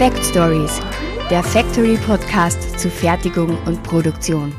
Fact Stories, der Factory Podcast zu Fertigung und Produktion.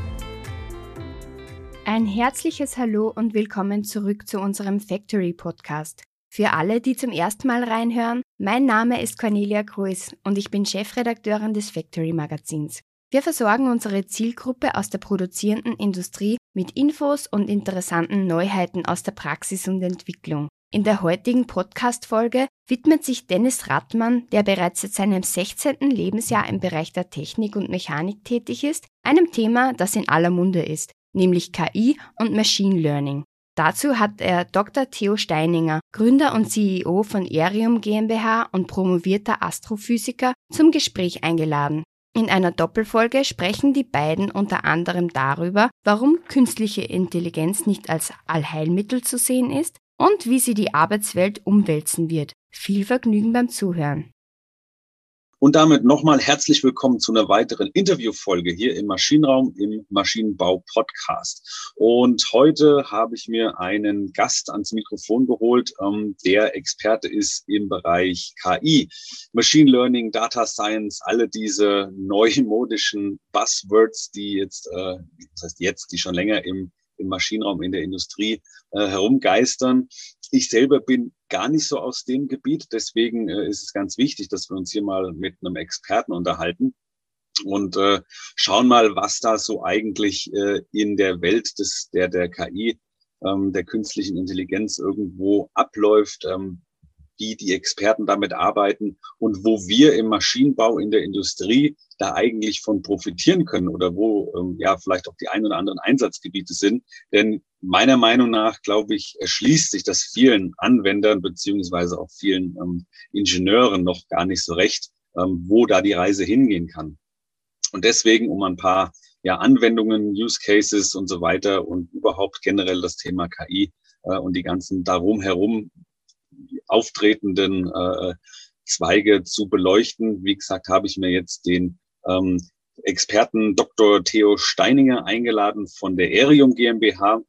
Ein herzliches Hallo und willkommen zurück zu unserem Factory Podcast. Für alle, die zum ersten Mal reinhören, mein Name ist Cornelia Kruis und ich bin Chefredakteurin des Factory Magazins. Wir versorgen unsere Zielgruppe aus der produzierenden Industrie mit Infos und interessanten Neuheiten aus der Praxis und Entwicklung. In der heutigen Podcast-Folge widmet sich Dennis Rattmann, der bereits seit seinem 16. Lebensjahr im Bereich der Technik und Mechanik tätig ist, einem Thema, das in aller Munde ist, nämlich KI und Machine Learning. Dazu hat er Dr. Theo Steininger, Gründer und CEO von Erium GmbH und promovierter Astrophysiker, zum Gespräch eingeladen. In einer Doppelfolge sprechen die beiden unter anderem darüber, warum künstliche Intelligenz nicht als Allheilmittel zu sehen ist und wie sie die Arbeitswelt umwälzen wird. Viel Vergnügen beim Zuhören. Und damit nochmal herzlich willkommen zu einer weiteren Interviewfolge hier im Maschinenraum im Maschinenbau Podcast. Und heute habe ich mir einen Gast ans Mikrofon geholt, ähm, der Experte ist im Bereich KI, Machine Learning, Data Science, alle diese neumodischen Buzzwords, die jetzt, äh, das heißt jetzt, die schon länger im im Maschinenraum, in der Industrie äh, herumgeistern. Ich selber bin gar nicht so aus dem Gebiet, deswegen äh, ist es ganz wichtig, dass wir uns hier mal mit einem Experten unterhalten und äh, schauen mal, was da so eigentlich äh, in der Welt des, der, der KI, ähm, der künstlichen Intelligenz irgendwo abläuft, ähm, wie die Experten damit arbeiten und wo wir im Maschinenbau, in der Industrie da eigentlich von profitieren können oder wo ähm, ja vielleicht auch die ein oder anderen Einsatzgebiete sind. Denn meiner Meinung nach, glaube ich, erschließt sich das vielen Anwendern beziehungsweise auch vielen ähm, Ingenieuren noch gar nicht so recht, ähm, wo da die Reise hingehen kann. Und deswegen, um ein paar ja, Anwendungen, Use Cases und so weiter und überhaupt generell das Thema KI äh, und die ganzen darum herum auftretenden äh, Zweige zu beleuchten. Wie gesagt, habe ich mir jetzt den ähm, Experten Dr. Theo Steininger eingeladen von der Erium GmbH.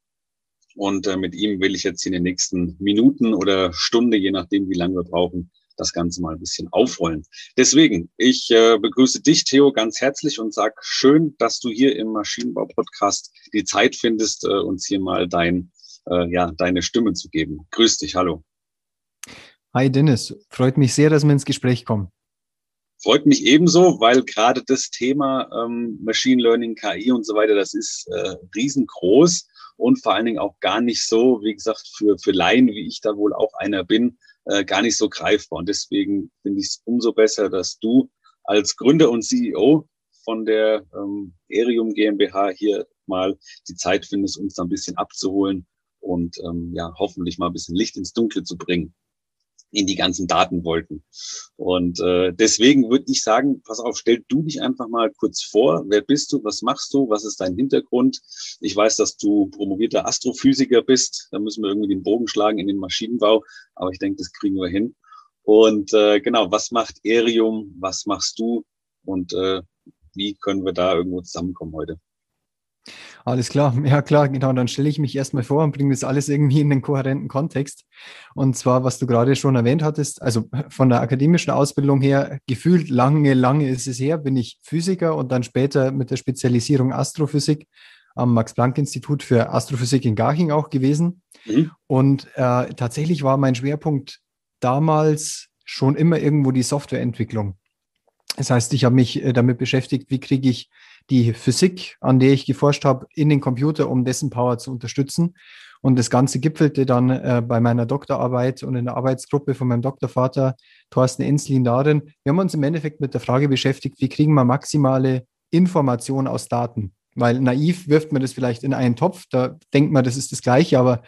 Und äh, mit ihm will ich jetzt in den nächsten Minuten oder Stunde, je nachdem, wie lange wir brauchen, das Ganze mal ein bisschen aufrollen. Deswegen, ich äh, begrüße dich, Theo, ganz herzlich und sag schön, dass du hier im Maschinenbau-Podcast die Zeit findest, äh, uns hier mal dein, äh, ja, deine Stimme zu geben. Grüß dich, hallo. Hi Dennis, freut mich sehr, dass wir ins Gespräch kommen. Freut mich ebenso, weil gerade das Thema ähm, Machine Learning, KI und so weiter, das ist äh, riesengroß und vor allen Dingen auch gar nicht so, wie gesagt, für, für Laien, wie ich da wohl auch einer bin, äh, gar nicht so greifbar. Und deswegen finde ich es umso besser, dass du als Gründer und CEO von der ähm, Erium GmbH hier mal die Zeit findest, uns da ein bisschen abzuholen und ähm, ja, hoffentlich mal ein bisschen Licht ins Dunkle zu bringen in die ganzen Daten wollten. Und äh, deswegen würde ich sagen, pass auf, stell du dich einfach mal kurz vor. Wer bist du? Was machst du? Was ist dein Hintergrund? Ich weiß, dass du promovierter Astrophysiker bist. Da müssen wir irgendwie den Bogen schlagen in den Maschinenbau. Aber ich denke, das kriegen wir hin. Und äh, genau, was macht Erium? Was machst du? Und äh, wie können wir da irgendwo zusammenkommen heute? Alles klar, ja klar, genau. Dann stelle ich mich erstmal vor und bringe das alles irgendwie in den kohärenten Kontext. Und zwar, was du gerade schon erwähnt hattest, also von der akademischen Ausbildung her, gefühlt lange, lange ist es her, bin ich Physiker und dann später mit der Spezialisierung Astrophysik am Max-Planck-Institut für Astrophysik in Garching auch gewesen. Mhm. Und äh, tatsächlich war mein Schwerpunkt damals schon immer irgendwo die Softwareentwicklung. Das heißt, ich habe mich äh, damit beschäftigt, wie kriege ich die Physik, an der ich geforscht habe, in den Computer, um dessen Power zu unterstützen. Und das Ganze gipfelte dann äh, bei meiner Doktorarbeit und in der Arbeitsgruppe von meinem Doktorvater Thorsten Enslin darin. Wir haben uns im Endeffekt mit der Frage beschäftigt, wie kriegen wir maximale Information aus Daten? Weil naiv wirft man das vielleicht in einen Topf, da denkt man, das ist das Gleiche, aber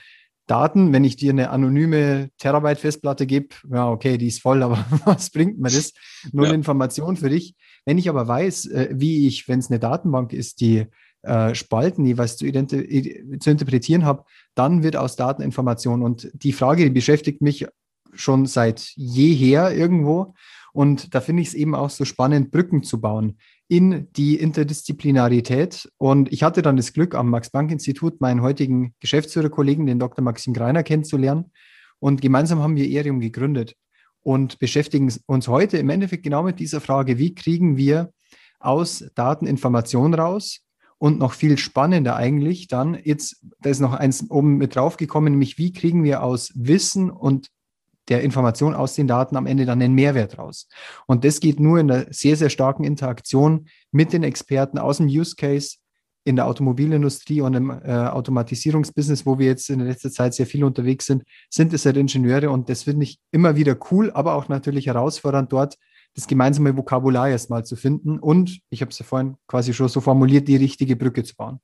Daten, wenn ich dir eine anonyme Terabyte-Festplatte gebe, ja, okay, die ist voll, aber was bringt mir das? Nur ja. Information für dich. Wenn ich aber weiß, äh, wie ich, wenn es eine Datenbank ist, die äh, Spalten jeweils zu, zu interpretieren habe, dann wird aus Daten Information. Und die Frage, die beschäftigt mich schon seit jeher irgendwo. Und da finde ich es eben auch so spannend, Brücken zu bauen in die Interdisziplinarität. Und ich hatte dann das Glück, am Max-Planck-Institut meinen heutigen Geschäftsführerkollegen, den Dr. Maxim Greiner, kennenzulernen. Und gemeinsam haben wir Erium gegründet. und beschäftigen uns heute im Endeffekt genau mit dieser Frage, wie kriegen wir aus Daten Informationen raus? Und noch viel spannender eigentlich dann, jetzt, da ist noch eins oben mit draufgekommen, nämlich wie kriegen wir aus Wissen und der Information aus den Daten am Ende dann einen Mehrwert raus. Und das geht nur in einer sehr, sehr starken Interaktion mit den Experten aus dem Use Case in der Automobilindustrie und im äh, Automatisierungsbusiness, wo wir jetzt in der letzten Zeit sehr viel unterwegs sind, sind es halt Ingenieure und das finde ich immer wieder cool, aber auch natürlich herausfordernd, dort das gemeinsame Vokabular erstmal zu finden und, ich habe es ja vorhin quasi schon so formuliert, die richtige Brücke zu bauen.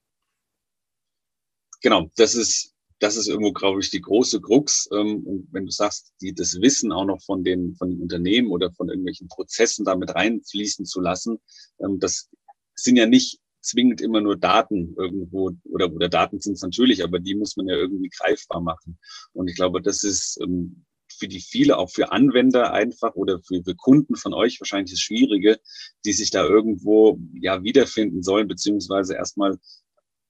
Genau, das ist, das ist irgendwo, glaube ich, die große Krux. Ähm, und wenn du sagst, die, das Wissen auch noch von den, von den Unternehmen oder von irgendwelchen Prozessen damit reinfließen zu lassen, ähm, das sind ja nicht zwingend immer nur Daten irgendwo oder, oder Daten sind es natürlich, aber die muss man ja irgendwie greifbar machen. Und ich glaube, das ist ähm, für die viele, auch für Anwender einfach oder für, für Kunden von euch wahrscheinlich das Schwierige, die sich da irgendwo ja wiederfinden sollen, beziehungsweise erstmal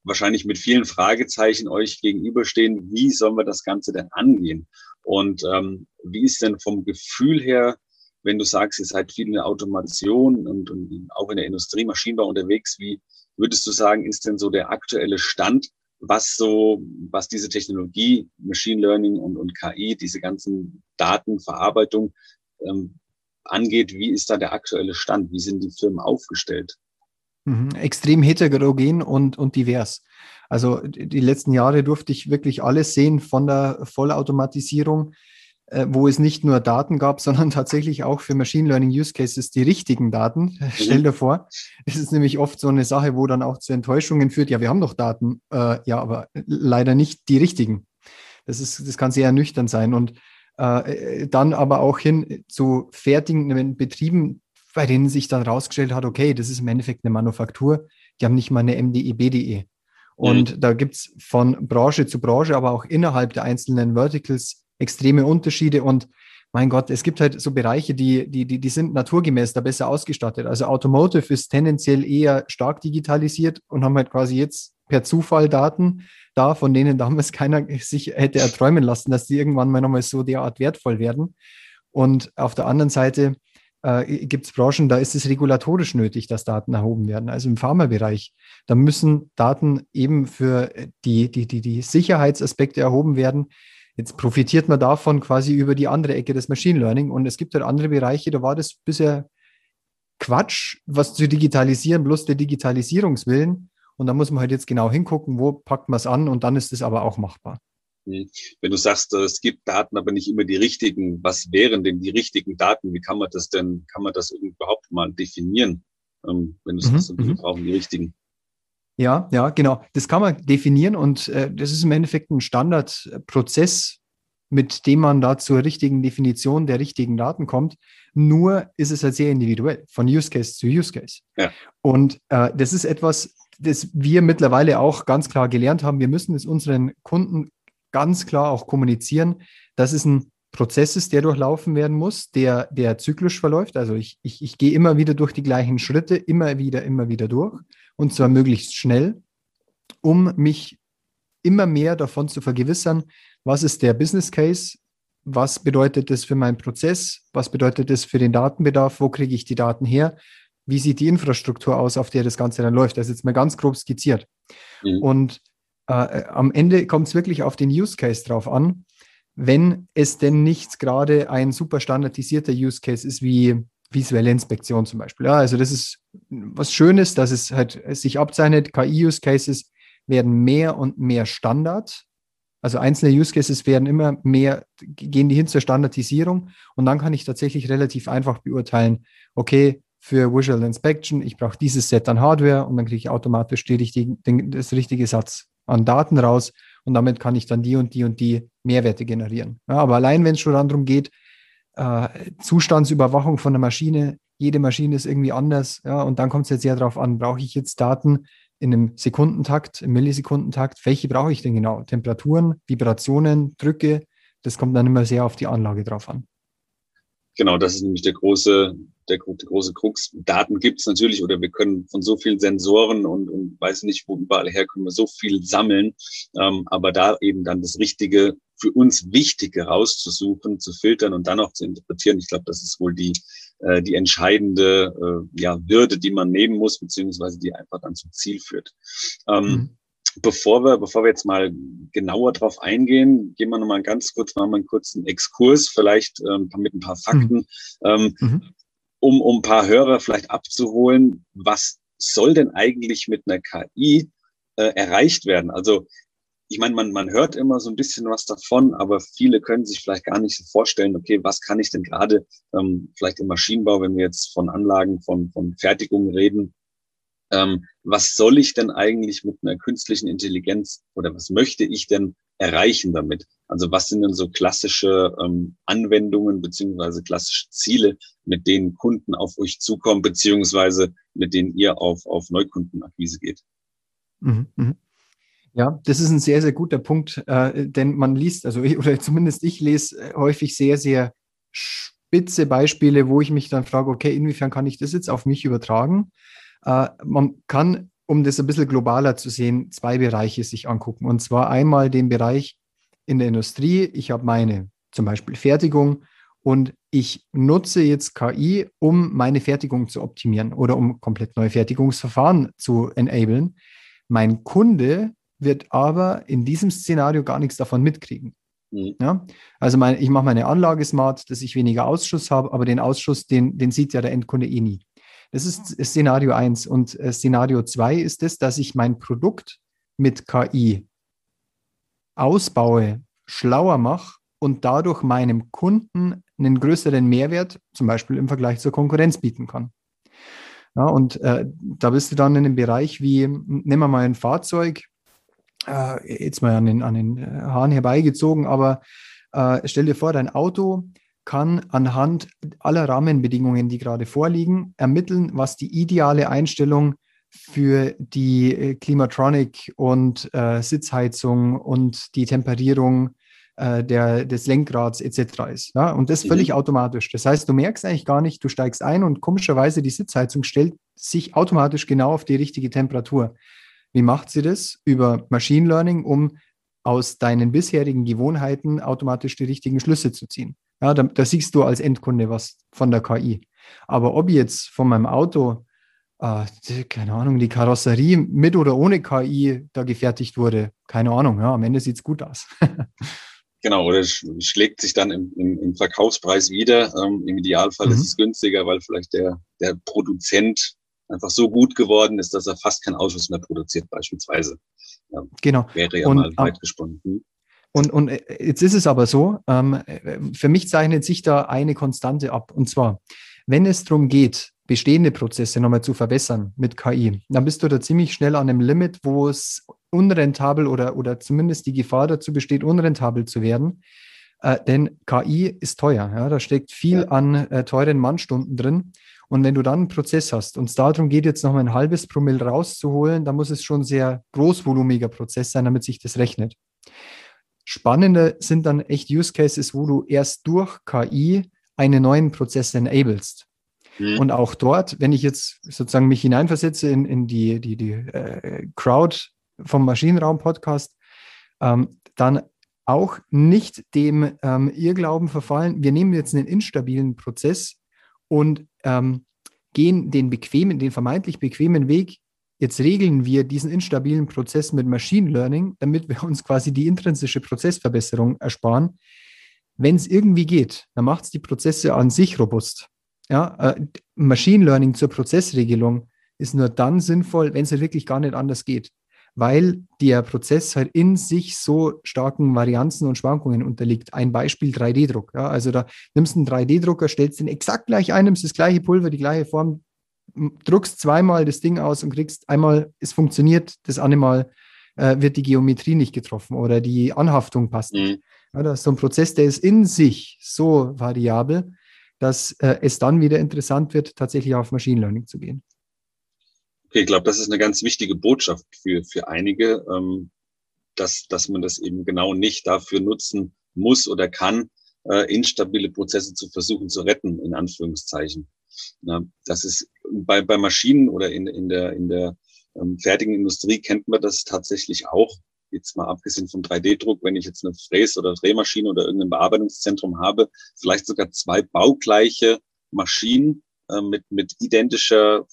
wahrscheinlich mit vielen Fragezeichen euch gegenüberstehen, wie sollen wir das Ganze denn angehen? Und ähm, wie ist denn vom Gefühl her, wenn du sagst, ihr seid viel in der Automation und, und auch in der Industrie, Maschinenbau unterwegs, wie würdest du sagen, ist denn so der aktuelle Stand, was so, was diese Technologie, Machine Learning und, und KI, diese ganzen Datenverarbeitung ähm, angeht, wie ist da der aktuelle Stand? Wie sind die Firmen aufgestellt? Mhm, extrem heterogen und, und divers. Also die letzten Jahre durfte ich wirklich alles sehen von der Vollautomatisierung äh, wo es nicht nur Daten gab, sondern tatsächlich auch für Machine Learning Use Cases die richtigen Daten. Mhm. Stell dir vor, es ist nämlich oft so eine Sache, wo dann auch zu Enttäuschungen führt. Ja, wir haben doch Daten, äh, ja, aber leider nicht die richtigen. Das ist, das kann sehr ernüchternd sein und äh, dann aber auch hin zu fertigen Betrieben, bei denen sich dann rausgestellt hat, okay, das ist im Endeffekt eine Manufaktur, die haben nicht mal eine MDE, BDE. Und mhm. da gibt es von Branche zu Branche, aber auch innerhalb der einzelnen Verticals extreme Unterschiede und mein Gott, es gibt halt so Bereiche, die, die, die, die sind naturgemäß da besser ausgestattet. Also Automotive ist tendenziell eher stark digitalisiert und haben halt quasi jetzt per Zufall Daten da, von denen damals keiner sich hätte erträumen lassen, dass die irgendwann mal nochmal so derart wertvoll werden. Und auf der anderen Seite äh, gibt es Branchen, da ist es regulatorisch nötig, dass Daten erhoben werden. Also im Pharmabereich, da müssen Daten eben für die, die, die, die Sicherheitsaspekte erhoben werden, Jetzt profitiert man davon quasi über die andere Ecke des Machine Learning. Und es gibt halt andere Bereiche, da war das bisher Quatsch, was zu digitalisieren, bloß der Digitalisierungswillen. Und da muss man halt jetzt genau hingucken, wo packt man es an und dann ist es aber auch machbar. Wenn du sagst, es gibt Daten, aber nicht immer die richtigen, was wären denn die richtigen Daten? Wie kann man das denn, kann man das überhaupt mal definieren? Ähm, wenn du sagst, mhm. wir mhm. brauchen die richtigen. Ja, ja, genau. Das kann man definieren und äh, das ist im Endeffekt ein Standardprozess, mit dem man da zur richtigen Definition der richtigen Daten kommt. Nur ist es halt sehr individuell, von Use Case zu Use Case. Ja. Und äh, das ist etwas, das wir mittlerweile auch ganz klar gelernt haben. Wir müssen es unseren Kunden ganz klar auch kommunizieren, dass es ein Prozess ist, der durchlaufen werden muss, der, der zyklisch verläuft. Also ich, ich, ich gehe immer wieder durch die gleichen Schritte, immer wieder, immer wieder durch und zwar möglichst schnell, um mich immer mehr davon zu vergewissern, was ist der Business Case, was bedeutet das für meinen Prozess, was bedeutet das für den Datenbedarf, wo kriege ich die Daten her, wie sieht die Infrastruktur aus, auf der das Ganze dann läuft. Das ist jetzt mal ganz grob skizziert. Mhm. Und äh, am Ende kommt es wirklich auf den Use Case drauf an, wenn es denn nicht gerade ein super standardisierter Use Case ist, wie visuelle Inspektion zum Beispiel. Ja, also das ist was Schönes, dass es halt sich abzeichnet. KI-Use-Cases werden mehr und mehr Standard. Also einzelne Use Cases werden immer mehr, gehen die hin zur Standardisierung und dann kann ich tatsächlich relativ einfach beurteilen, okay, für Visual Inspection, ich brauche dieses Set an Hardware und dann kriege ich automatisch die richtigen, den, das richtige Satz an Daten raus und damit kann ich dann die und die und die Mehrwerte generieren. Ja, aber allein, wenn es schon darum geht, äh, Zustandsüberwachung von der Maschine. Jede Maschine ist irgendwie anders. Ja, und dann kommt es jetzt sehr darauf an, brauche ich jetzt Daten in einem Sekundentakt, im Millisekundentakt? Welche brauche ich denn genau? Temperaturen, Vibrationen, Drücke? Das kommt dann immer sehr auf die Anlage drauf an. Genau, das ist nämlich der große, der, der große Krux. Daten gibt's natürlich oder wir können von so vielen Sensoren und, und weiß nicht, wo überall her können wir so viel sammeln. Ähm, aber da eben dann das Richtige für uns Wichtige rauszusuchen, zu filtern und dann auch zu interpretieren, ich glaube, das ist wohl die, äh, die entscheidende äh, ja, Hürde, die man nehmen muss, beziehungsweise die einfach dann zum Ziel führt. Ähm, mhm. Bevor wir, bevor wir jetzt mal genauer drauf eingehen, gehen wir nochmal ganz kurz, machen wir einen kurzen Exkurs, vielleicht ähm, mit ein paar Fakten, mhm. Ähm, mhm. um, um ein paar Hörer vielleicht abzuholen. Was soll denn eigentlich mit einer KI äh, erreicht werden? Also ich meine, man, man hört immer so ein bisschen was davon, aber viele können sich vielleicht gar nicht so vorstellen, okay, was kann ich denn gerade ähm, vielleicht im Maschinenbau, wenn wir jetzt von Anlagen, von, von Fertigung reden, ähm, was soll ich denn eigentlich mit einer künstlichen Intelligenz oder was möchte ich denn erreichen damit? Also was sind denn so klassische ähm, Anwendungen beziehungsweise klassische Ziele, mit denen Kunden auf euch zukommen, beziehungsweise mit denen ihr auf, auf Neukundenakquise geht? Mhm, mh. Ja, das ist ein sehr, sehr guter Punkt, äh, denn man liest, also ich, oder zumindest ich lese äh, häufig sehr, sehr spitze Beispiele, wo ich mich dann frage, okay, inwiefern kann ich das jetzt auf mich übertragen? Äh, man kann, um das ein bisschen globaler zu sehen, zwei Bereiche sich angucken. Und zwar einmal den Bereich in der Industrie. Ich habe meine zum Beispiel Fertigung und ich nutze jetzt KI, um meine Fertigung zu optimieren oder um komplett neue Fertigungsverfahren zu enablen. Mein Kunde wird aber in diesem Szenario gar nichts davon mitkriegen. Mhm. Ja? Also mein, ich mache meine Anlage smart, dass ich weniger Ausschuss habe, aber den Ausschuss, den, den sieht ja der Endkunde eh nie. Das ist Szenario 1. Und äh, Szenario 2 ist es, dass ich mein Produkt mit KI ausbaue, schlauer mache und dadurch meinem Kunden einen größeren Mehrwert, zum Beispiel im Vergleich zur Konkurrenz, bieten kann. Ja, und äh, da bist du dann in einem Bereich wie, nehmen wir mal ein Fahrzeug, äh, jetzt mal an den, an den äh, Haaren herbeigezogen, aber äh, stell dir vor, dein Auto kann anhand aller Rahmenbedingungen, die gerade vorliegen, ermitteln, was die ideale Einstellung für die äh, Klimatronic und äh, Sitzheizung und die Temperierung äh, der, des Lenkrads etc. ist. Ja? Und das völlig mhm. automatisch. Das heißt, du merkst eigentlich gar nicht, du steigst ein und komischerweise die Sitzheizung stellt sich automatisch genau auf die richtige Temperatur. Wie macht sie das? Über Machine Learning, um aus deinen bisherigen Gewohnheiten automatisch die richtigen Schlüsse zu ziehen. Ja, da, da siehst du als Endkunde was von der KI. Aber ob jetzt von meinem Auto, äh, keine Ahnung, die Karosserie mit oder ohne KI da gefertigt wurde, keine Ahnung. Ja, am Ende sieht es gut aus. Genau, oder schlägt sich dann im, im, im Verkaufspreis wieder. Ähm, Im Idealfall mhm. ist es günstiger, weil vielleicht der, der Produzent einfach so gut geworden ist, dass er fast keinen Ausschuss mehr produziert, beispielsweise. Ja, genau. Wäre ja und, mal weit gesponnen. Und, und äh, jetzt ist es aber so, ähm, für mich zeichnet sich da eine Konstante ab. Und zwar, wenn es darum geht, bestehende Prozesse nochmal zu verbessern mit KI, dann bist du da ziemlich schnell an einem Limit, wo es unrentabel oder, oder zumindest die Gefahr dazu besteht, unrentabel zu werden. Äh, denn KI ist teuer. Ja? Da steckt viel an äh, teuren Mannstunden drin. Und wenn du dann einen Prozess hast und es darum geht, jetzt noch mal ein halbes Promille rauszuholen, dann muss es schon ein sehr großvolumiger Prozess sein, damit sich das rechnet. Spannende sind dann echt Use Cases, wo du erst durch KI einen neuen Prozess enablest. Mhm. Und auch dort, wenn ich jetzt sozusagen mich hineinversetze in, in die, die, die äh, Crowd vom Maschinenraum-Podcast, ähm, dann auch nicht dem ähm, Irrglauben verfallen, wir nehmen jetzt einen instabilen Prozess und ähm, gehen den bequemen, den vermeintlich bequemen Weg. Jetzt regeln wir diesen instabilen Prozess mit Machine Learning, damit wir uns quasi die intrinsische Prozessverbesserung ersparen. Wenn es irgendwie geht, dann macht es die Prozesse an sich robust. Ja, äh, Machine Learning zur Prozessregelung ist nur dann sinnvoll, wenn es halt wirklich gar nicht anders geht weil der Prozess halt in sich so starken Varianzen und Schwankungen unterliegt. Ein Beispiel 3D-Druck. Ja, also da nimmst du einen 3D-Drucker, stellst den exakt gleich ein, nimmst das gleiche Pulver, die gleiche Form, druckst zweimal das Ding aus und kriegst einmal, es funktioniert, das andere Mal äh, wird die Geometrie nicht getroffen oder die Anhaftung passt nicht. Mhm. Ja, das ist so ein Prozess, der ist in sich so variabel, dass äh, es dann wieder interessant wird, tatsächlich auf Machine Learning zu gehen. Okay, ich glaube, das ist eine ganz wichtige Botschaft für, für einige, ähm, dass, dass man das eben genau nicht dafür nutzen muss oder kann, äh, instabile Prozesse zu versuchen zu retten, in Anführungszeichen. Das ist bei, bei Maschinen oder in, in der, in der ähm, fertigen Industrie kennt man das tatsächlich auch. Jetzt mal abgesehen vom 3D-Druck, wenn ich jetzt eine Fräs- oder Drehmaschine oder irgendein Bearbeitungszentrum habe, vielleicht sogar zwei baugleiche Maschinen äh, mit, mit identischer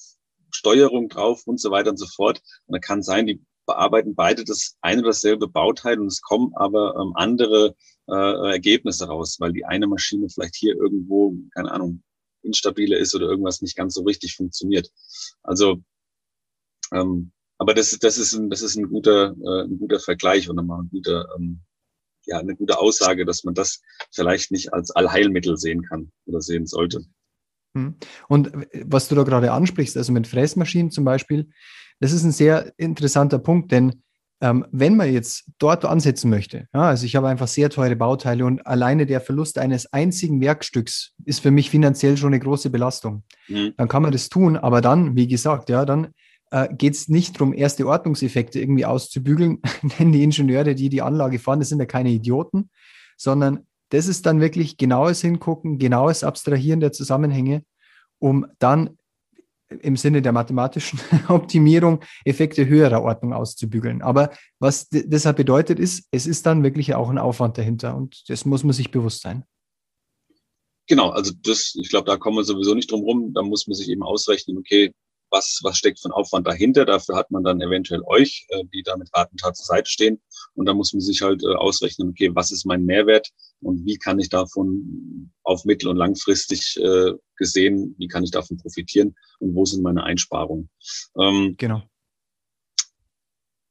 Steuerung drauf und so weiter und so fort. Und da kann sein, die bearbeiten beide das eine oder dasselbe Bauteil und es kommen aber ähm, andere äh, Ergebnisse raus, weil die eine Maschine vielleicht hier irgendwo, keine Ahnung, instabiler ist oder irgendwas nicht ganz so richtig funktioniert. Also, ähm, aber das, das ist ein, das ist ein guter, äh, ein guter Vergleich und nochmal ein guter, ähm, ja, eine gute Aussage, dass man das vielleicht nicht als Allheilmittel sehen kann oder sehen sollte. Hm. Und was du da gerade ansprichst, also mit Fräsmaschinen zum Beispiel, das ist ein sehr interessanter Punkt, denn ähm, wenn man jetzt dort ansetzen möchte, ja, also ich habe einfach sehr teure Bauteile und alleine der Verlust eines einzigen Werkstücks ist für mich finanziell schon eine große Belastung. Mhm. Dann kann man das tun, aber dann, wie gesagt, ja, dann äh, geht es nicht darum, erste Ordnungseffekte irgendwie auszubügeln, denn die Ingenieure, die die Anlage fahren, das sind ja keine Idioten, sondern das ist dann wirklich genaues Hingucken, genaues Abstrahieren der Zusammenhänge, um dann im Sinne der mathematischen Optimierung Effekte höherer Ordnung auszubügeln. Aber was deshalb bedeutet ist, es ist dann wirklich auch ein Aufwand dahinter und das muss man sich bewusst sein. Genau, also das, ich glaube, da kommen wir sowieso nicht drum rum. Da muss man sich eben ausrechnen, okay, was, was steckt für ein Aufwand dahinter. Dafür hat man dann eventuell euch, äh, die da mit Rat und Tat zur Seite stehen. Und da muss man sich halt äh, ausrechnen, okay, was ist mein Mehrwert und wie kann ich davon auf mittel- und langfristig äh, gesehen, wie kann ich davon profitieren und wo sind meine Einsparungen. Ähm, genau.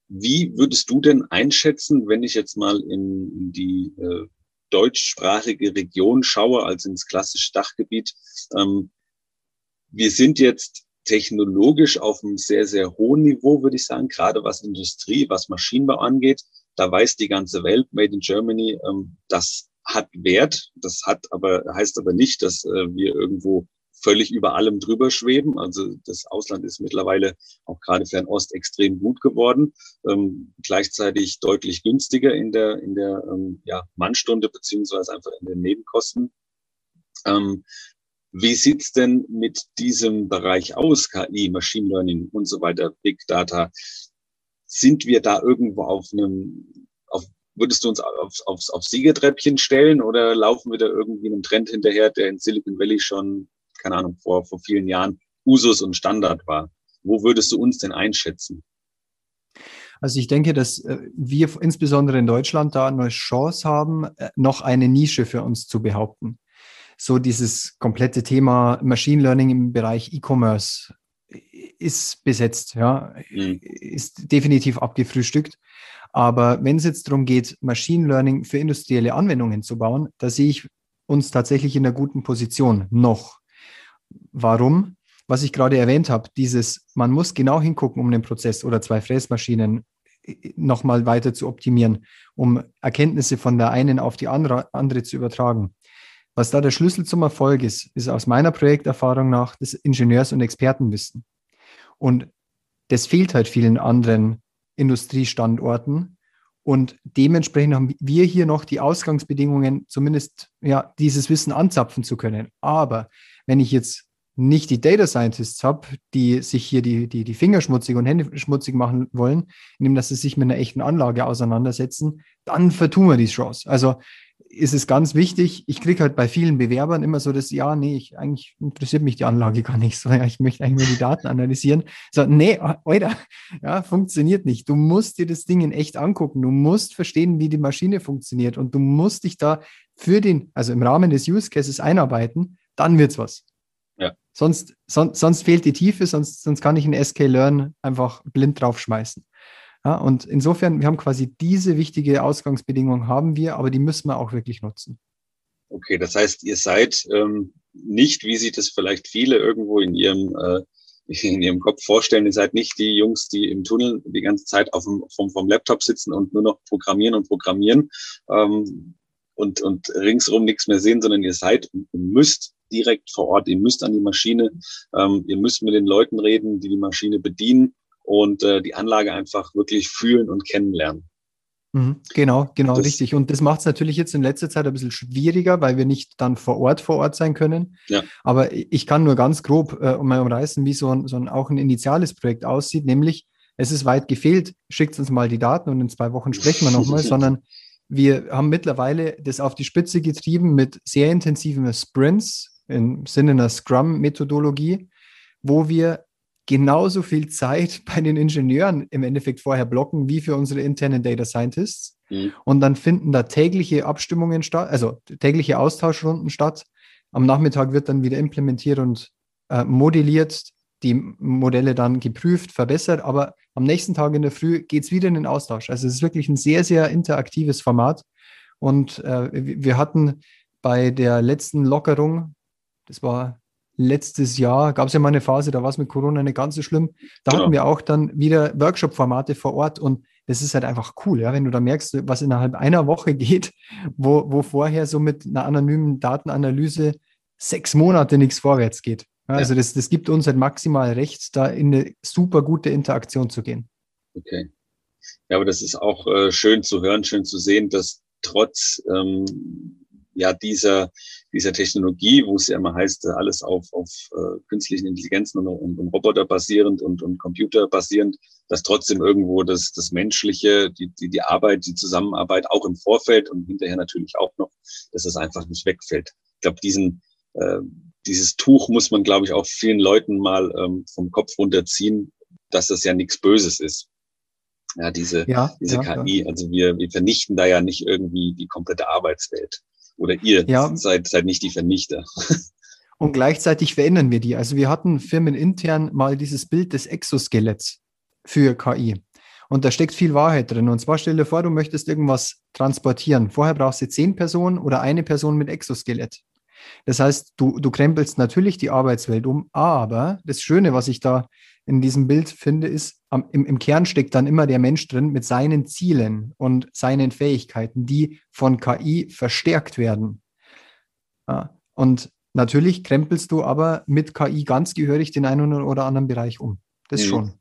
Wie würdest du denn einschätzen, wenn ich jetzt mal in, in die äh, deutschsprachige Region schaue, als ins klassische Dachgebiet? Ähm, wir sind jetzt technologisch auf einem sehr, sehr hohen Niveau, würde ich sagen, gerade was Industrie, was Maschinenbau angeht. Da weiß die ganze Welt, Made in Germany, ähm, das hat Wert. Das hat aber, heißt aber nicht, dass äh, wir irgendwo völlig über allem drüber schweben. Also das Ausland ist mittlerweile auch gerade Fernost extrem gut geworden, ähm, gleichzeitig deutlich günstiger in der in der ähm, ja, Mannstunde beziehungsweise einfach in den Nebenkosten. Ähm, wie sieht's denn mit diesem Bereich aus, KI, Machine Learning und so weiter, Big Data? Sind wir da irgendwo auf einem, auf, würdest du uns aufs, aufs, aufs Siegertreppchen stellen oder laufen wir da irgendwie einem Trend hinterher, der in Silicon Valley schon, keine Ahnung, vor, vor vielen Jahren Usus und Standard war? Wo würdest du uns denn einschätzen? Also ich denke, dass äh, wir insbesondere in Deutschland da eine Chance haben, äh, noch eine Nische für uns zu behaupten so dieses komplette Thema Machine Learning im Bereich E-Commerce ist besetzt, ja, mhm. ist definitiv abgefrühstückt. Aber wenn es jetzt darum geht, Machine Learning für industrielle Anwendungen zu bauen, da sehe ich uns tatsächlich in einer guten Position noch. Warum? Was ich gerade erwähnt habe, dieses, man muss genau hingucken, um den Prozess oder zwei Fräsmaschinen äh, nochmal weiter zu optimieren, um Erkenntnisse von der einen auf die andere, andere zu übertragen. Was da der Schlüssel zum Erfolg ist, ist aus meiner Projekterfahrung nach das Ingenieurs- und Expertenwissen. Und das fehlt halt vielen anderen Industriestandorten. Und dementsprechend haben wir hier noch die Ausgangsbedingungen, zumindest ja, dieses Wissen anzapfen zu können. Aber wenn ich jetzt nicht die Data Scientists habe, die sich hier die, die, die Finger schmutzig und Hände schmutzig machen wollen, indem dass sie sich mit einer echten Anlage auseinandersetzen, dann vertun wir die Chance. Also ist es ganz wichtig, ich kriege halt bei vielen Bewerbern immer so das, ja, nee, ich, eigentlich interessiert mich die Anlage gar nicht so, ja, ich möchte eigentlich nur die Daten analysieren. So, nee, Alter, ja, funktioniert nicht. Du musst dir das Ding in echt angucken. Du musst verstehen, wie die Maschine funktioniert und du musst dich da für den, also im Rahmen des Use Cases einarbeiten, dann wird's was. Ja. Sonst, son, sonst fehlt die Tiefe, sonst, sonst kann ich ein SK-Learn einfach blind draufschmeißen. Ja, und insofern, wir haben quasi diese wichtige Ausgangsbedingung haben wir, aber die müssen wir auch wirklich nutzen. Okay, das heißt, ihr seid ähm, nicht, wie sich das vielleicht viele irgendwo in ihrem äh, in ihrem Kopf vorstellen, ihr seid nicht die Jungs, die im Tunnel die ganze Zeit auf dem, vom, vom Laptop sitzen und nur noch programmieren und programmieren ähm, und, und ringsrum nichts mehr sehen, sondern ihr seid und müsst direkt vor Ort, ihr müsst an die Maschine, ähm, ihr müsst mit den Leuten reden, die die Maschine bedienen und äh, die Anlage einfach wirklich fühlen und kennenlernen. Mhm, genau, genau, das, richtig. Und das macht es natürlich jetzt in letzter Zeit ein bisschen schwieriger, weil wir nicht dann vor Ort vor Ort sein können. Ja. Aber ich kann nur ganz grob äh, mal umreißen, wie so ein, so ein auch ein initiales Projekt aussieht, nämlich es ist weit gefehlt, schickt uns mal die Daten und in zwei Wochen sprechen wir nochmal, sondern wir haben mittlerweile das auf die Spitze getrieben mit sehr intensiven Sprints im Sinne einer Scrum-Methodologie, wo wir genauso viel Zeit bei den Ingenieuren im Endeffekt vorher blocken wie für unsere internen Data Scientists. Mhm. Und dann finden da tägliche Abstimmungen statt, also tägliche Austauschrunden statt. Am Nachmittag wird dann wieder implementiert und äh, modelliert, die Modelle dann geprüft, verbessert, aber am nächsten Tag in der Früh geht es wieder in den Austausch. Also es ist wirklich ein sehr, sehr interaktives Format. Und äh, wir hatten bei der letzten Lockerung, das war letztes Jahr gab es ja mal eine Phase, da war es mit Corona nicht ganz so schlimm. Da genau. hatten wir auch dann wieder Workshop-Formate vor Ort und das ist halt einfach cool, ja, wenn du da merkst, was innerhalb einer Woche geht, wo, wo vorher so mit einer anonymen Datenanalyse sechs Monate nichts vorwärts geht. Ja, also das, das gibt uns halt maximal recht, da in eine super gute Interaktion zu gehen. Okay. Ja, aber das ist auch äh, schön zu hören, schön zu sehen, dass trotz ähm, ja dieser, dieser Technologie, wo es ja immer heißt, alles auf, auf äh, künstlichen Intelligenzen und, und, und Roboter basierend und, und Computer basierend, dass trotzdem irgendwo das, das Menschliche, die, die, die Arbeit, die Zusammenarbeit auch im Vorfeld und hinterher natürlich auch noch, dass das einfach nicht wegfällt. Ich glaube, diesen, äh, dieses Tuch muss man, glaube ich, auch vielen Leuten mal ähm, vom Kopf runterziehen, dass das ja nichts Böses ist. Ja, diese, ja, diese ja, KI. Ja. Also wir, wir vernichten da ja nicht irgendwie die komplette Arbeitswelt. Oder ihr ja. seid, seid nicht die Vernichter. Und gleichzeitig verändern wir die. Also wir hatten firmenintern mal dieses Bild des Exoskeletts für KI. Und da steckt viel Wahrheit drin. Und zwar stell dir vor, du möchtest irgendwas transportieren. Vorher brauchst du zehn Personen oder eine Person mit Exoskelett. Das heißt, du, du krempelst natürlich die Arbeitswelt um, aber das Schöne, was ich da in diesem Bild finde, ist, am, im, im Kern steckt dann immer der Mensch drin mit seinen Zielen und seinen Fähigkeiten, die von KI verstärkt werden. Ja, und natürlich krempelst du aber mit KI ganz gehörig den einen oder anderen Bereich um. Das mhm. schon.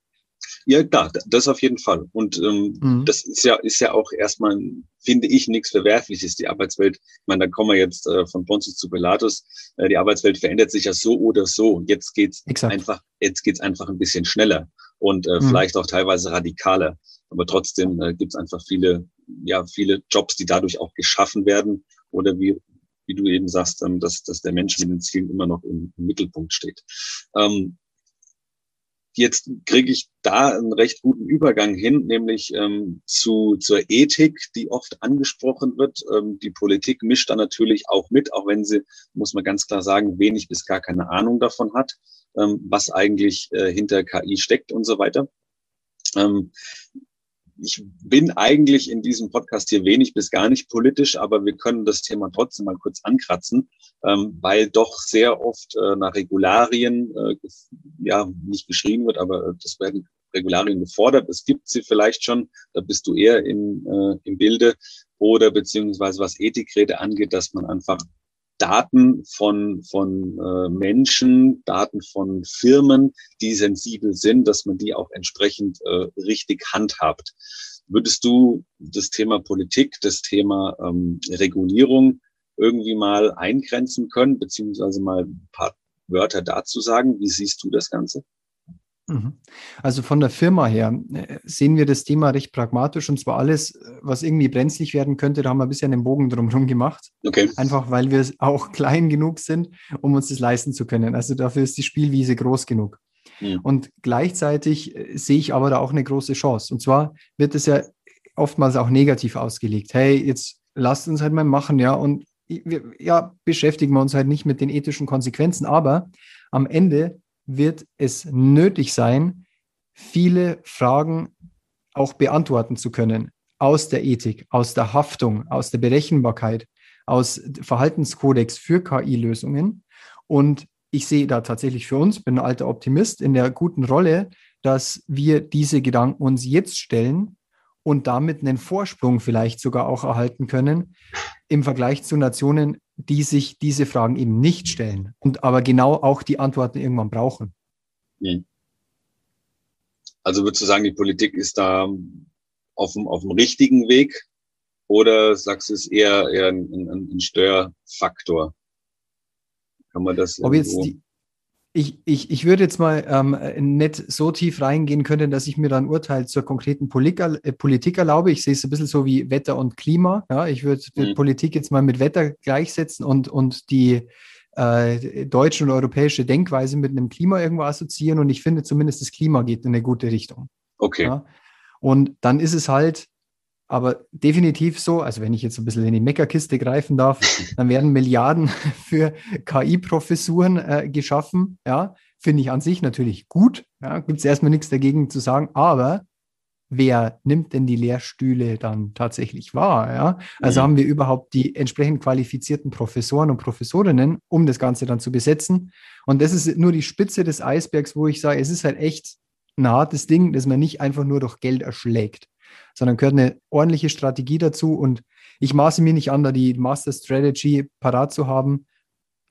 Ja, klar, das auf jeden Fall. Und ähm, mhm. das ist ja, ist ja auch erstmal, finde ich, nichts Verwerfliches, die Arbeitswelt. Ich meine, da kommen wir jetzt äh, von Pontius zu Pilatus. Äh, die Arbeitswelt verändert sich ja so oder so. Jetzt geht's Exakt. einfach, jetzt geht's einfach ein bisschen schneller und äh, mhm. vielleicht auch teilweise radikaler. Aber trotzdem äh, gibt es einfach viele, ja, viele Jobs, die dadurch auch geschaffen werden oder wie, wie du eben sagst, ähm, dass, dass der Mensch mit den Zielen immer noch im, im Mittelpunkt steht. Ähm, Jetzt kriege ich da einen recht guten Übergang hin, nämlich ähm, zu, zur Ethik, die oft angesprochen wird. Ähm, die Politik mischt da natürlich auch mit, auch wenn sie, muss man ganz klar sagen, wenig bis gar keine Ahnung davon hat, ähm, was eigentlich äh, hinter KI steckt und so weiter. Ähm, ich bin eigentlich in diesem Podcast hier wenig bis gar nicht politisch, aber wir können das Thema trotzdem mal kurz ankratzen, ähm, weil doch sehr oft äh, nach Regularien, äh, ja, nicht geschrieben wird, aber das werden Regularien gefordert. Es gibt sie vielleicht schon, da bist du eher im, äh, im Bilde oder beziehungsweise was Ethikräte angeht, dass man einfach Daten von, von äh, Menschen, Daten von Firmen, die sensibel sind, dass man die auch entsprechend äh, richtig handhabt. Würdest du das Thema Politik, das Thema ähm, Regulierung irgendwie mal eingrenzen können, beziehungsweise mal ein paar Wörter dazu sagen? Wie siehst du das Ganze? Mhm. Also von der Firma her äh, sehen wir das Thema recht pragmatisch und zwar alles, was irgendwie brenzlig werden könnte, da haben wir bisher einen Bogen drumherum gemacht. Okay. Einfach weil wir auch klein genug sind, um uns das leisten zu können. Also dafür ist die Spielwiese groß genug. Mhm. Und gleichzeitig äh, sehe ich aber da auch eine große Chance. Und zwar wird es ja oftmals auch negativ ausgelegt. Hey, jetzt lasst uns halt mal machen, ja, und ja, beschäftigen wir uns halt nicht mit den ethischen Konsequenzen, aber am Ende wird es nötig sein, viele Fragen auch beantworten zu können aus der Ethik, aus der Haftung, aus der Berechenbarkeit, aus Verhaltenskodex für KI-Lösungen. Und ich sehe da tatsächlich für uns, bin ein alter Optimist, in der guten Rolle, dass wir diese Gedanken uns jetzt stellen und damit einen Vorsprung vielleicht sogar auch erhalten können im Vergleich zu Nationen, die sich diese Fragen eben nicht stellen und aber genau auch die Antworten irgendwann brauchen. Hm. Also würdest du sagen, die Politik ist da auf dem, auf dem richtigen Weg oder sagst du es eher, eher ein, ein, ein Störfaktor? Kann man das Ob jetzt die, ich, ich, ich würde jetzt mal ähm, nicht so tief reingehen können, dass ich mir dann Urteil zur konkreten Politik, äh, Politik erlaube. Ich sehe es ein bisschen so wie Wetter und Klima. Ja, ich würde mhm. Politik jetzt mal mit Wetter gleichsetzen und, und die äh, deutsche und europäische Denkweise mit einem Klima irgendwo assoziieren. Und ich finde zumindest, das Klima geht in eine gute Richtung. Okay. Ja? Und dann ist es halt aber definitiv so, also wenn ich jetzt ein bisschen in die Meckerkiste greifen darf, dann werden Milliarden für KI-Professuren äh, geschaffen. Ja, finde ich an sich natürlich gut. Ja, Gibt es erstmal nichts dagegen zu sagen, aber wer nimmt denn die Lehrstühle dann tatsächlich wahr? Ja? Also mhm. haben wir überhaupt die entsprechend qualifizierten Professoren und Professorinnen, um das Ganze dann zu besetzen? Und das ist nur die Spitze des Eisbergs, wo ich sage, es ist halt echt ein hartes Ding, das man nicht einfach nur durch Geld erschlägt sondern gehört eine ordentliche Strategie dazu. Und ich maße mir nicht an, da die Master Strategy parat zu haben.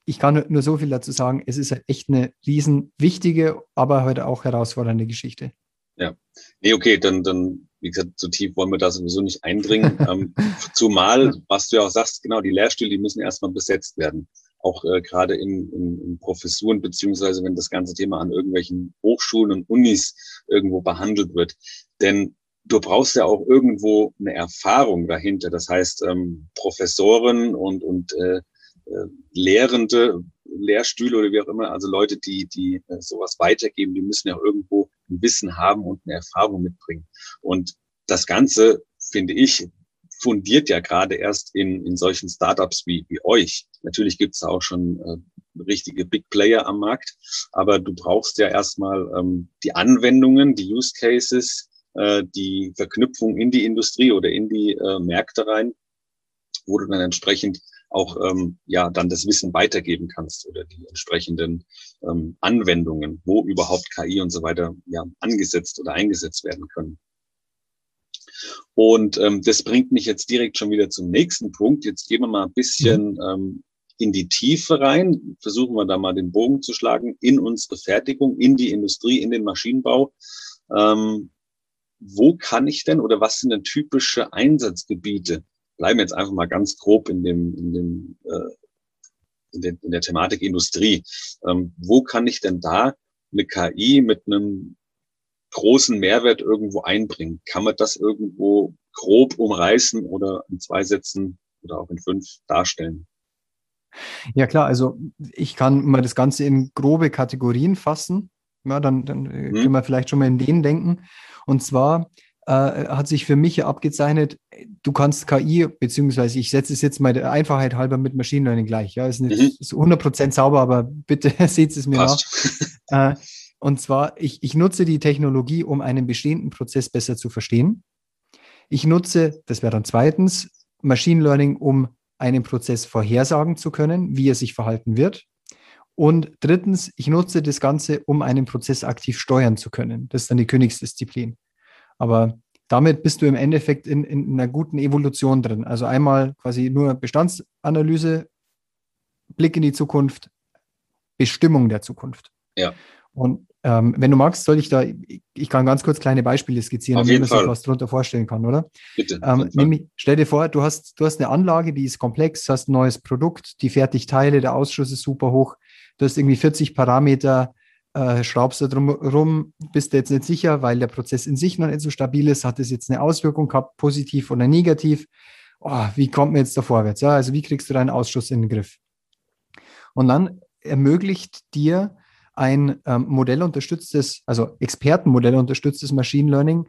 Ich kann nur so viel dazu sagen. Es ist echt eine riesen wichtige, aber heute halt auch herausfordernde Geschichte. Ja, nee, okay, dann, dann, wie gesagt, so tief wollen wir da sowieso nicht eindringen. ähm, zumal, was du ja auch sagst, genau, die Lehrstühle, die müssen erstmal besetzt werden. Auch äh, gerade in, in, in Professuren, beziehungsweise wenn das ganze Thema an irgendwelchen Hochschulen und Unis irgendwo behandelt wird. Denn du brauchst ja auch irgendwo eine Erfahrung dahinter. Das heißt, ähm, Professoren und, und äh, äh, Lehrende, Lehrstühle oder wie auch immer, also Leute, die, die äh, sowas weitergeben, die müssen ja irgendwo ein Wissen haben und eine Erfahrung mitbringen. Und das Ganze, finde ich, fundiert ja gerade erst in, in solchen Startups wie, wie euch. Natürlich gibt's da auch schon äh, richtige Big Player am Markt, aber du brauchst ja erstmal ähm, die Anwendungen, die Use Cases, äh, die Verknüpfung in die Industrie oder in die äh, Märkte rein, wo du dann entsprechend auch ähm, ja dann das Wissen weitergeben kannst oder die entsprechenden ähm, Anwendungen, wo überhaupt KI und so weiter ja angesetzt oder eingesetzt werden können. Und ähm, das bringt mich jetzt direkt schon wieder zum nächsten Punkt. Jetzt gehen wir mal ein bisschen mhm. ähm, in die Tiefe rein, versuchen wir da mal den Bogen zu schlagen in unsere Fertigung, in die Industrie, in den Maschinenbau. Ähm, wo kann ich denn oder was sind denn typische Einsatzgebiete? Bleiben jetzt einfach mal ganz grob in dem, in dem äh, in, der, in der Thematik Industrie. Ähm, wo kann ich denn da eine KI mit einem großen Mehrwert irgendwo einbringen? Kann man das irgendwo grob umreißen oder in zwei Sätzen oder auch in fünf darstellen? Ja klar, also ich kann mal das Ganze in grobe Kategorien fassen. Ja, dann, dann äh, mhm. können wir vielleicht schon mal in denen denken. Und zwar äh, hat sich für mich abgezeichnet, du kannst KI, beziehungsweise ich setze es jetzt mal der Einfachheit halber mit Machine Learning gleich. Ja, ist nicht mhm. ist 100% sauber, aber bitte seht es mir Passt. nach. Äh, und zwar, ich, ich nutze die Technologie, um einen bestehenden Prozess besser zu verstehen. Ich nutze, das wäre dann zweitens, Machine Learning, um einen Prozess vorhersagen zu können, wie er sich verhalten wird. Und drittens, ich nutze das Ganze, um einen Prozess aktiv steuern zu können. Das ist dann die Königsdisziplin. Aber damit bist du im Endeffekt in, in einer guten Evolution drin. Also einmal quasi nur Bestandsanalyse, Blick in die Zukunft, Bestimmung der Zukunft. Ja. Und ähm, wenn du magst, soll ich da, ich kann ganz kurz kleine Beispiele skizzieren, damit man sich was darunter vorstellen kann, oder? Bitte. Ähm, nämlich, stell dir vor, du hast, du hast eine Anlage, die ist komplex, hast ein neues Produkt, die fertigt Teile, der Ausschuss ist super hoch, du hast irgendwie 40 Parameter, äh, schraubst du drum rum, bist du jetzt nicht sicher, weil der Prozess in sich noch nicht so stabil ist, hat es jetzt eine Auswirkung gehabt, positiv oder negativ? Oh, wie kommt man jetzt da vorwärts? Ja, also wie kriegst du deinen Ausschuss in den Griff? Und dann ermöglicht dir ein ähm, modellunterstütztes, also Expertenmodell unterstütztes Machine Learning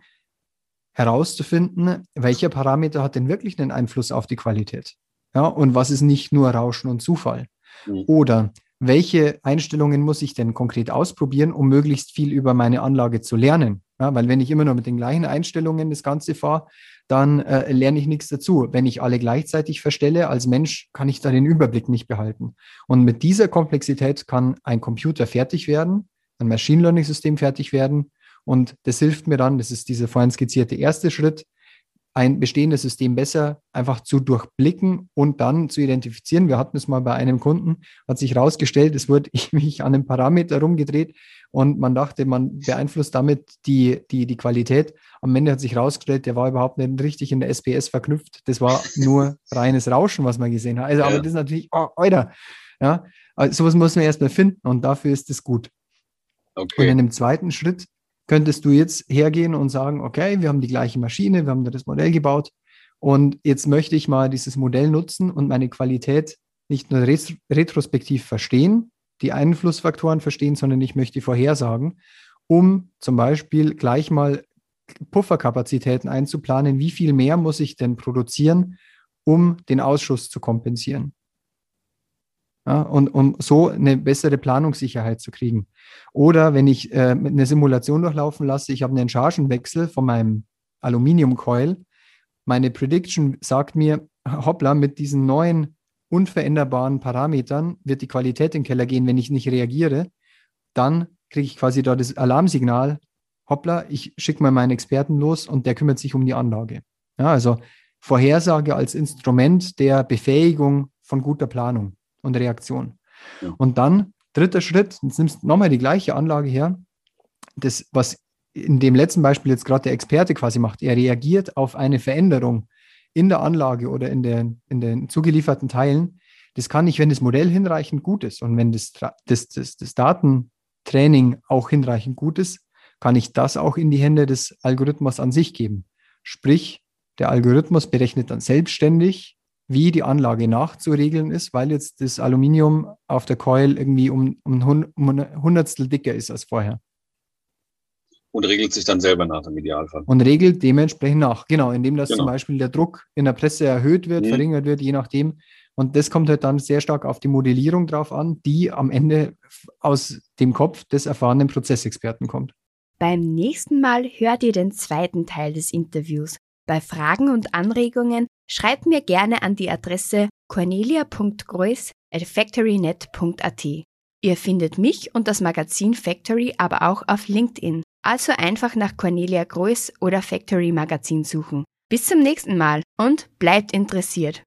herauszufinden, welcher Parameter hat denn wirklich einen Einfluss auf die Qualität? Ja, und was ist nicht nur Rauschen und Zufall? Mhm. Oder welche Einstellungen muss ich denn konkret ausprobieren, um möglichst viel über meine Anlage zu lernen? Ja, weil wenn ich immer nur mit den gleichen Einstellungen das Ganze fahre, dann äh, lerne ich nichts dazu. Wenn ich alle gleichzeitig verstelle, als Mensch kann ich da den Überblick nicht behalten. Und mit dieser Komplexität kann ein Computer fertig werden, ein Machine Learning System fertig werden. Und das hilft mir dann, das ist dieser vorhin skizzierte erste Schritt, ein bestehendes System besser einfach zu durchblicken und dann zu identifizieren. Wir hatten es mal bei einem Kunden, hat sich herausgestellt, es wurde ewig an einem Parameter rumgedreht und man dachte, man beeinflusst damit die, die, die Qualität. Am Ende hat sich herausgestellt, der war überhaupt nicht richtig in der SPS verknüpft. Das war nur reines Rauschen, was man gesehen hat. Also, ja. aber das ist natürlich, oh, Alter, ja, also sowas muss man erstmal finden und dafür ist es gut. Okay. Und in einem zweiten Schritt könntest du jetzt hergehen und sagen, okay, wir haben die gleiche Maschine, wir haben da das Modell gebaut und jetzt möchte ich mal dieses Modell nutzen und meine Qualität nicht nur retrospektiv verstehen, die Einflussfaktoren verstehen, sondern ich möchte vorhersagen, um zum Beispiel gleich mal Pufferkapazitäten einzuplanen, wie viel mehr muss ich denn produzieren, um den Ausschuss zu kompensieren. Ja, und um so eine bessere Planungssicherheit zu kriegen. Oder wenn ich äh, eine Simulation durchlaufen lasse, ich habe einen Chargenwechsel von meinem Aluminiumcoil. Meine Prediction sagt mir, hoppla, mit diesen neuen unveränderbaren Parametern wird die Qualität in den Keller gehen, wenn ich nicht reagiere. Dann kriege ich quasi da das Alarmsignal, hoppla, ich schicke mal meinen Experten los und der kümmert sich um die Anlage. Ja, also Vorhersage als Instrument der Befähigung von guter Planung und Reaktion. Ja. Und dann, dritter Schritt, jetzt nimmst du nochmal die gleiche Anlage her. Das, was in dem letzten Beispiel jetzt gerade der Experte quasi macht, er reagiert auf eine Veränderung in der Anlage oder in den, in den zugelieferten Teilen. Das kann ich, wenn das Modell hinreichend gut ist und wenn das, das, das, das Datentraining auch hinreichend gut ist, kann ich das auch in die Hände des Algorithmus an sich geben. Sprich, der Algorithmus berechnet dann selbstständig wie die Anlage nachzuregeln ist, weil jetzt das Aluminium auf der Coil irgendwie um, um, ein Hundertstel dicker ist als vorher. Und regelt sich dann selber nach im Idealfall. Und regelt dementsprechend nach, genau, indem das genau. zum Beispiel der Druck in der Presse erhöht wird, mhm. verringert wird, je nachdem. Und das kommt halt dann sehr stark auf die Modellierung drauf an, die am Ende aus dem Kopf des erfahrenen Prozessexperten kommt. Beim nächsten Mal hört ihr den zweiten Teil des Interviews. Bei Fragen und Anregungen schreibt mir gerne an die Adresse cornelia.grois@factorynet.at. Ihr findet mich und das Magazin Factory aber auch auf LinkedIn. Also einfach nach Cornelia Groß oder Factory Magazin suchen. Bis zum nächsten Mal und bleibt interessiert.